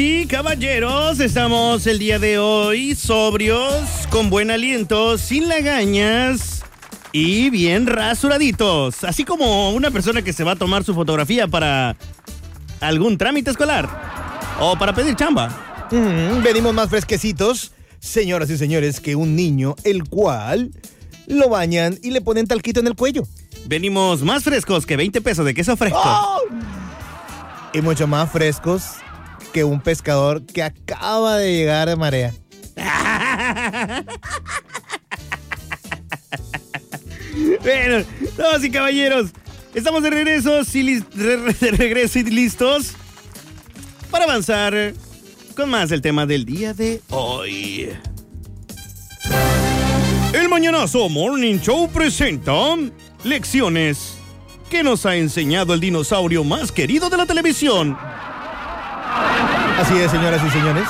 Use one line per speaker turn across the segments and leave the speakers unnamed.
y caballeros, estamos el día de hoy sobrios, con buen aliento, sin lagañas y bien rasuraditos. Así como una persona que se va a tomar su fotografía para algún trámite escolar o para pedir chamba.
Mm, venimos más fresquecitos, señoras y señores, que un niño, el cual lo bañan y le ponen talquito en el cuello.
Venimos más frescos que 20 pesos de queso fresco.
¡Oh! Y mucho más frescos que un pescador que acaba de llegar de marea.
bueno, damas y caballeros, estamos de regreso, sí, de regreso y listos para avanzar con más del tema del día de hoy. El Mañanazo Morning Show presenta lecciones que nos ha enseñado el dinosaurio más querido de la televisión.
Así es, señoras y señores.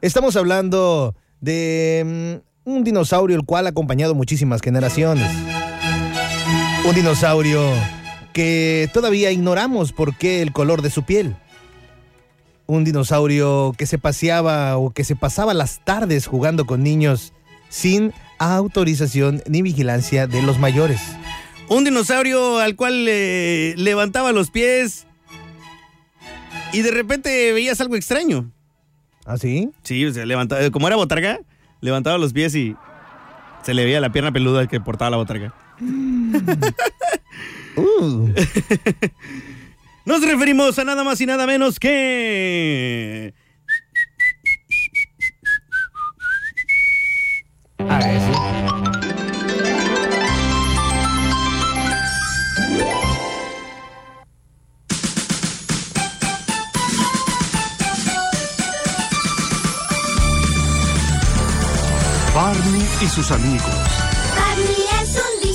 Estamos hablando de mm, un dinosaurio el cual ha acompañado muchísimas generaciones. Un dinosaurio que todavía ignoramos por qué el color de su piel. Un dinosaurio que se paseaba o que se pasaba las tardes jugando con niños sin autorización ni vigilancia de los mayores.
Un dinosaurio al cual eh, levantaba los pies y de repente veías algo extraño.
¿Ah, sí?
Sí, o sea, levantaba, como era botarga, levantaba los pies y se le veía la pierna peluda que portaba la botarga.
Uh,
Nos referimos a nada más y nada menos que...
sus amigos.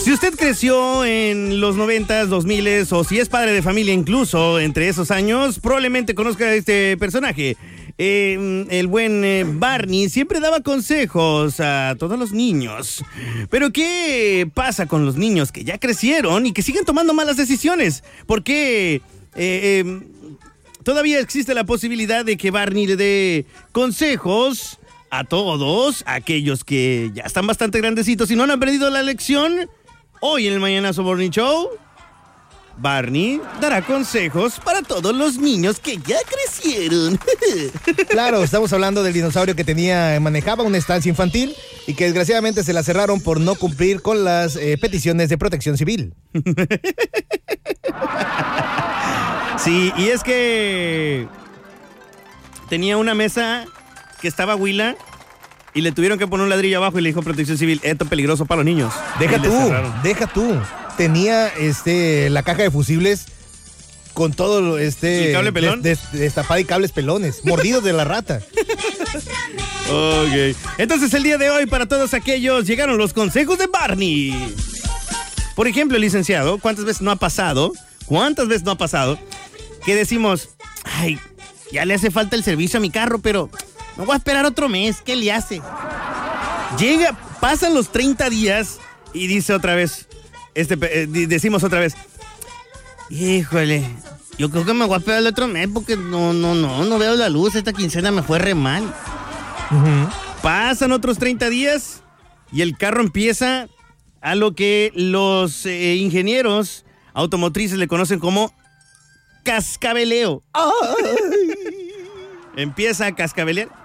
Si usted creció en los 90s, 2000 o si es padre de familia incluso entre esos años, probablemente conozca a este personaje. Eh, el buen eh, Barney siempre daba consejos a todos los niños. Pero ¿qué pasa con los niños que ya crecieron y que siguen tomando malas decisiones? ¿Por qué eh, eh, todavía existe la posibilidad de que Barney le dé consejos a todos aquellos que ya están bastante grandecitos y no han aprendido la lección? Hoy en el Mañanazo Morning Show, Barney dará consejos para todos los niños que ya crecieron.
Claro, estamos hablando del dinosaurio que tenía, manejaba una estancia infantil y que desgraciadamente se la cerraron por no cumplir con las eh, peticiones de protección civil.
Sí, y es que tenía una mesa que estaba huila y le tuvieron que poner un ladrillo abajo y le dijo Protección Civil, esto es peligroso para los niños.
Deja tú, deja tú. Tenía este la caja de fusibles con todo este
¿Y cable pelón?
des- des- destapada y cables pelones, mordidos de la rata.
Ok. Entonces el día de hoy para todos aquellos llegaron los consejos de Barney. Por ejemplo, licenciado, ¿cuántas veces no ha pasado? ¿Cuántas veces no ha pasado? Que decimos, ay, ya le hace falta el servicio a mi carro, pero no voy a esperar otro mes, ¿qué le hace? Llega, pasan los 30 días y dice otra vez, este, eh, decimos otra vez, híjole, yo creo que me voy a esperar el otro mes porque no, no, no, no veo la luz, esta quincena me fue re mal. Pasan otros 30 días y el carro empieza a lo que los eh, ingenieros automotrices le conocen como cascabeleo. Empieza a cascabelear.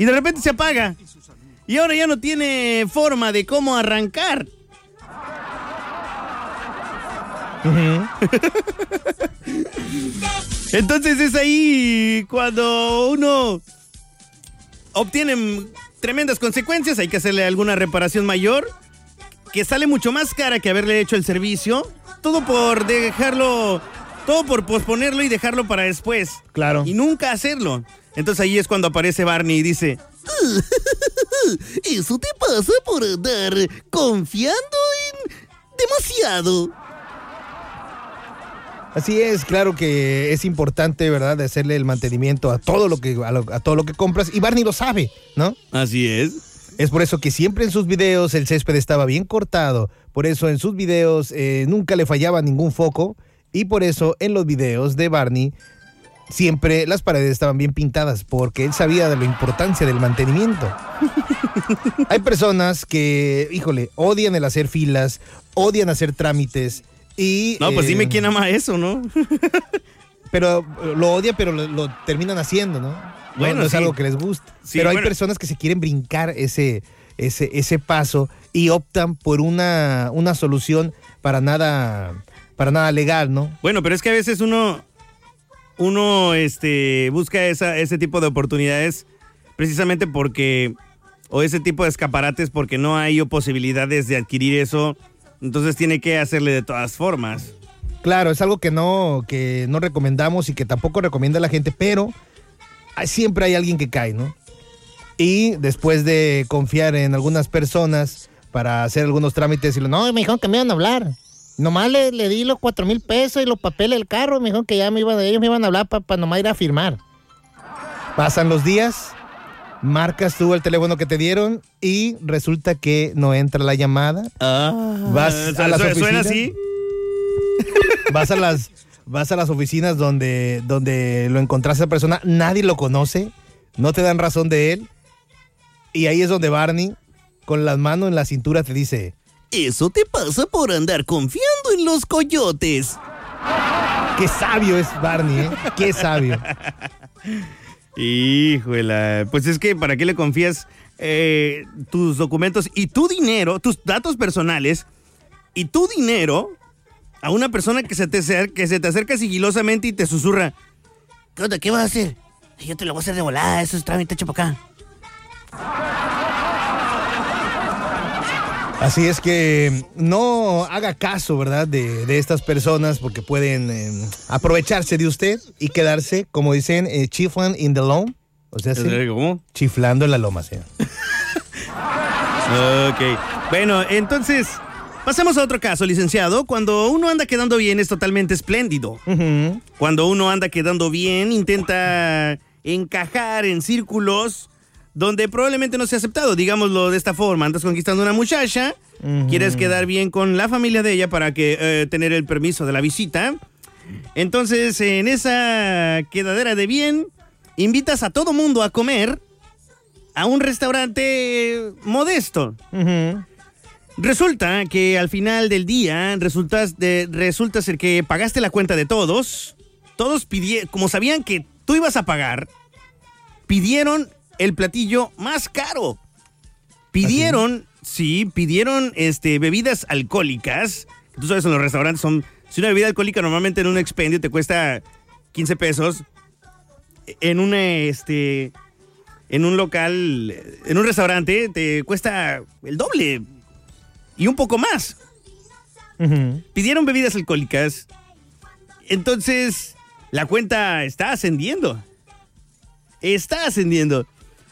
Y de repente se apaga. Y ahora ya no tiene forma de cómo arrancar. Entonces es ahí cuando uno obtiene tremendas consecuencias, hay que hacerle alguna reparación mayor, que sale mucho más cara que haberle hecho el servicio, todo por dejarlo, todo por posponerlo y dejarlo para después.
Claro.
Y nunca hacerlo. Entonces ahí es cuando aparece Barney y dice, eso te pasa por andar confiando en demasiado.
Así es, claro que es importante, ¿verdad?, de hacerle el mantenimiento a todo lo que a, lo- a todo lo que compras y Barney lo sabe, ¿no?
Así es.
Es por eso que siempre en sus videos el césped estaba bien cortado, por eso en sus videos eh, nunca le fallaba ningún foco Y por eso en los videos de Barney siempre las paredes estaban bien pintadas porque él sabía de la importancia del mantenimiento. Hay personas que, híjole, odian el hacer filas, odian hacer trámites y...
No, pues
eh,
dime quién ama eso, ¿no?
Pero eh, lo odia, pero lo, lo terminan haciendo, ¿no?
Bueno,
Bueno, no es
sí.
algo que les gusta.
Sí,
pero hay
bueno.
personas que se quieren brincar ese, ese, ese paso y optan por una, una solución para nada, para nada legal, ¿no?
Bueno, pero es que a veces uno, uno este, busca esa, ese tipo de oportunidades precisamente porque, o ese tipo de escaparates porque no hay posibilidades de adquirir eso, entonces tiene que hacerle de todas formas.
Claro, es algo que no, que no recomendamos y que tampoco recomienda la gente, pero siempre hay alguien que cae, ¿no? Y después de confiar en algunas personas para hacer algunos trámites y lo, no, me dijeron que me iban a hablar. Nomás le, le di los cuatro mil pesos y los papeles del carro, me dijeron que ya me iban, ellos me iban a hablar para nomás ir a firmar. Pasan los días, marcas tú el teléfono que te dieron y resulta que no entra la llamada. Vas a las
Suena- Suena
oficinas.
así.
vas a las vas a las oficinas donde donde lo encontraste a esa persona, nadie lo conoce, no te dan razón de él. Y ahí es donde Barney con las manos en la cintura te dice,
Eso te pasa por andar confiando en los coyotes.
"Qué sabio es Barney, ¿eh? Qué sabio."
Híjole, pues es que ¿para qué le confías eh, tus documentos y tu dinero, tus datos personales y tu dinero a una persona que se te, acer- que se te acerca sigilosamente y te susurra? ¿Qué onda? ¿Qué vas a hacer? Yo te lo voy a hacer de volada, eso es trámite hecho para acá.
Así es que no haga caso, ¿verdad? De, de estas personas porque pueden eh, aprovecharse de usted y quedarse, como dicen, eh, chiflan in the loam. O sea, sí,
¿Cómo?
chiflando en la loma, señor.
Ok. Bueno, entonces, pasemos a otro caso, licenciado. Cuando uno anda quedando bien es totalmente espléndido. Cuando uno anda quedando bien, intenta encajar en círculos donde probablemente no sea aceptado. Digámoslo de esta forma, andas conquistando una muchacha, quieres quedar bien con la familia de ella para que eh, tener el permiso de la visita. Entonces, en esa quedadera de bien, invitas a todo mundo a comer a un restaurante modesto. Resulta que al final del día resultas de, resulta ser que pagaste la cuenta de todos. Todos pidieron, como sabían que tú ibas a pagar, pidieron el platillo más caro. Pidieron, sí, pidieron este, bebidas alcohólicas. Tú sabes, en los restaurantes son. Si una bebida alcohólica normalmente en un expendio te cuesta 15 pesos. En un este. En un local, en un restaurante, te cuesta el doble y un poco más. Pidieron bebidas alcohólicas. Entonces, la cuenta está ascendiendo. Está ascendiendo.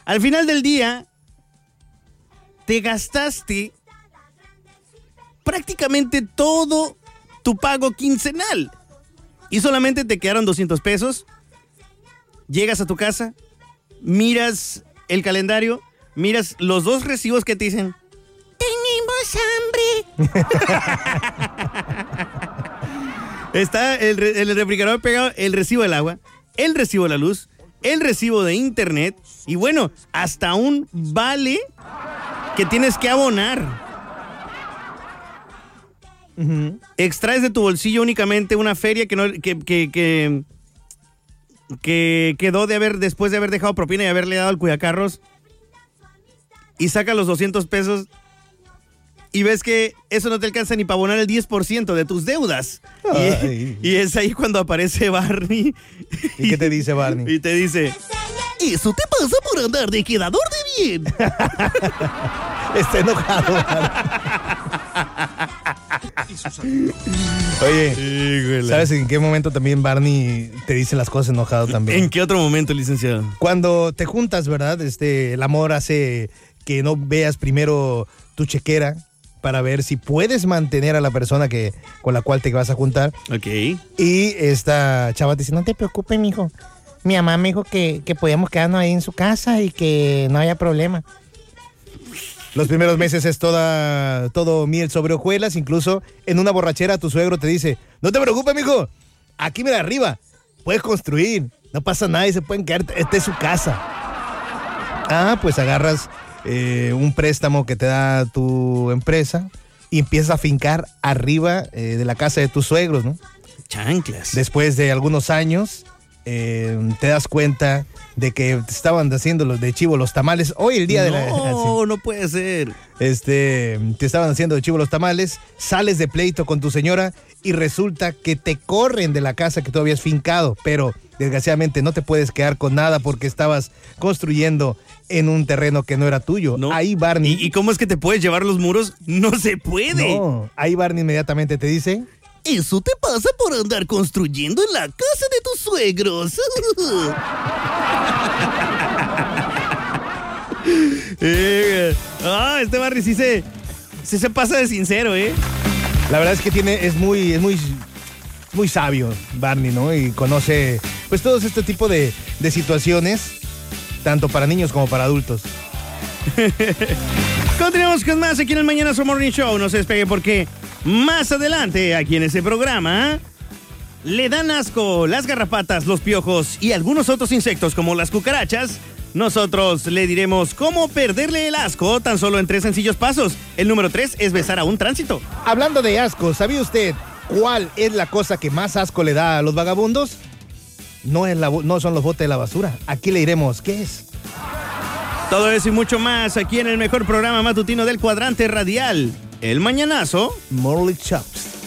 Al final del día, te gastaste prácticamente todo tu pago quincenal. Y solamente te quedaron 200 pesos. Llegas a tu casa, miras el calendario, miras los dos recibos que te dicen, tenemos hambre. Está el, el refrigerador pegado, el recibo del agua, el recibo de la luz, el recibo de internet y bueno, hasta un vale que tienes que abonar. Extraes de tu bolsillo únicamente una feria que no que, que, que, que quedó de haber después de haber dejado propina y haberle dado al cuidacarros y saca los 200 pesos y ves que eso no te alcanza ni para abonar el 10% de tus deudas. Y, y es ahí cuando aparece Barney
¿Y qué te dice Barney?
y te dice, eso te pasa por andar de quedador de bien.
Está enojado. Oye, ¿sabes en qué momento también Barney te dice las cosas enojado también?
¿En qué otro momento, licenciado?
Cuando te juntas, ¿verdad? Este, el amor hace que no veas primero tu chequera para ver si puedes mantener a la persona que, con la cual te vas a juntar.
Ok.
Y esta chava te dice, no te preocupes, mijo. Mi mamá me dijo que, que podíamos quedarnos ahí en su casa y que no haya problema. Los primeros meses es toda, todo miel sobre hojuelas. Incluso en una borrachera tu suegro te dice, no te preocupes, mijo. Aquí mira arriba. Puedes construir. No pasa nada y se pueden quedar. Esta es su casa. Ah, pues agarras eh, un préstamo que te da tu empresa y empiezas a fincar arriba eh, de la casa de tus suegros, ¿no?
Chanclas.
Después de algunos años, eh, te das cuenta de que te estaban haciendo los de chivo los tamales. Hoy el día de la...
No, no puede ser.
Este, te estaban haciendo de chivo los tamales, sales de pleito con tu señora y resulta que te corren de la casa que tú habías fincado, pero desgraciadamente no te puedes quedar con nada porque estabas construyendo en un terreno que no era tuyo.
No.
Ahí Barney...
¿Y, y cómo es que te puedes llevar los muros? No se puede.
No, ahí Barney inmediatamente te dice...
Eso te pasa por andar construyendo en la casa de tus suegros. Eh, ah, este Barry sí se, sí se pasa de sincero, ¿eh?
La verdad es que tiene, es muy, es muy, muy sabio Barney, ¿no? Y conoce, pues, todo este tipo de, de situaciones, tanto para niños como para adultos.
Continuamos con más aquí en el Mañana Morning Show. No se despegue porque más adelante, aquí en ese programa, le dan asco las garrapatas, los piojos y algunos otros insectos como las cucarachas. Nosotros le diremos cómo perderle el asco tan solo en tres sencillos pasos. El número tres es besar a un tránsito.
Hablando de asco, ¿sabía usted cuál es la cosa que más asco le da a los vagabundos? No, es la, no son los botes de la basura. Aquí le diremos qué es.
Todo eso y mucho más aquí en el mejor programa matutino del cuadrante radial. El Mañanazo.
Morley Chops.